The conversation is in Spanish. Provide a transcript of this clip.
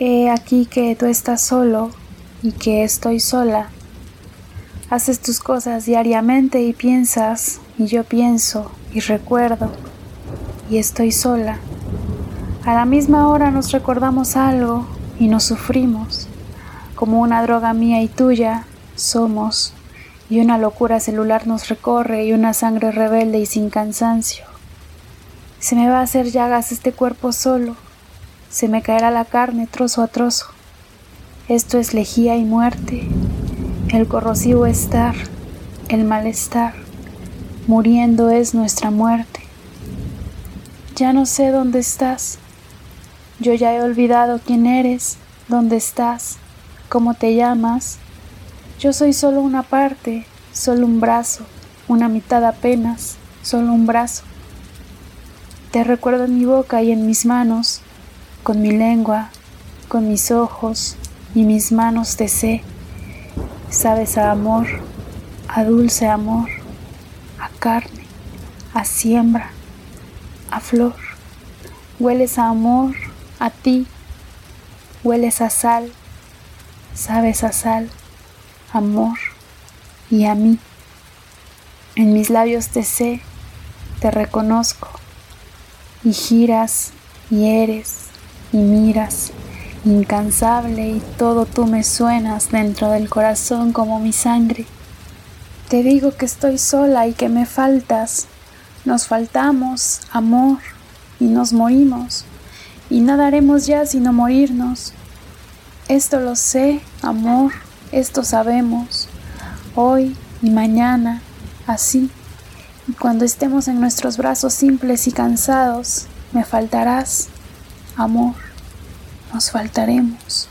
He aquí que tú estás solo y que estoy sola. Haces tus cosas diariamente y piensas, y yo pienso, y recuerdo, y estoy sola. A la misma hora nos recordamos algo y nos sufrimos, como una droga mía y tuya somos, y una locura celular nos recorre y una sangre rebelde y sin cansancio. Se me va a hacer llagas este cuerpo solo, se me caerá la carne trozo a trozo. Esto es lejía y muerte, el corrosivo estar, el malestar, muriendo es nuestra muerte. Ya no sé dónde estás, yo ya he olvidado quién eres, dónde estás, cómo te llamas. Yo soy solo una parte, solo un brazo, una mitad apenas, solo un brazo. Te recuerdo en mi boca y en mis manos, con mi lengua, con mis ojos y mis manos te sé. Sabes a amor, a dulce amor, a carne, a siembra, a flor. Hueles a amor, a ti. Hueles a sal, sabes a sal, amor y a mí. En mis labios te sé, te reconozco y giras y eres y miras, incansable y todo tú me suenas dentro del corazón como mi sangre. Te digo que estoy sola y que me faltas, nos faltamos, amor, y nos morimos, y nada haremos ya sino morirnos. Esto lo sé, amor, esto sabemos, hoy y mañana, así. Y cuando estemos en nuestros brazos simples y cansados, me faltarás, amor, nos faltaremos.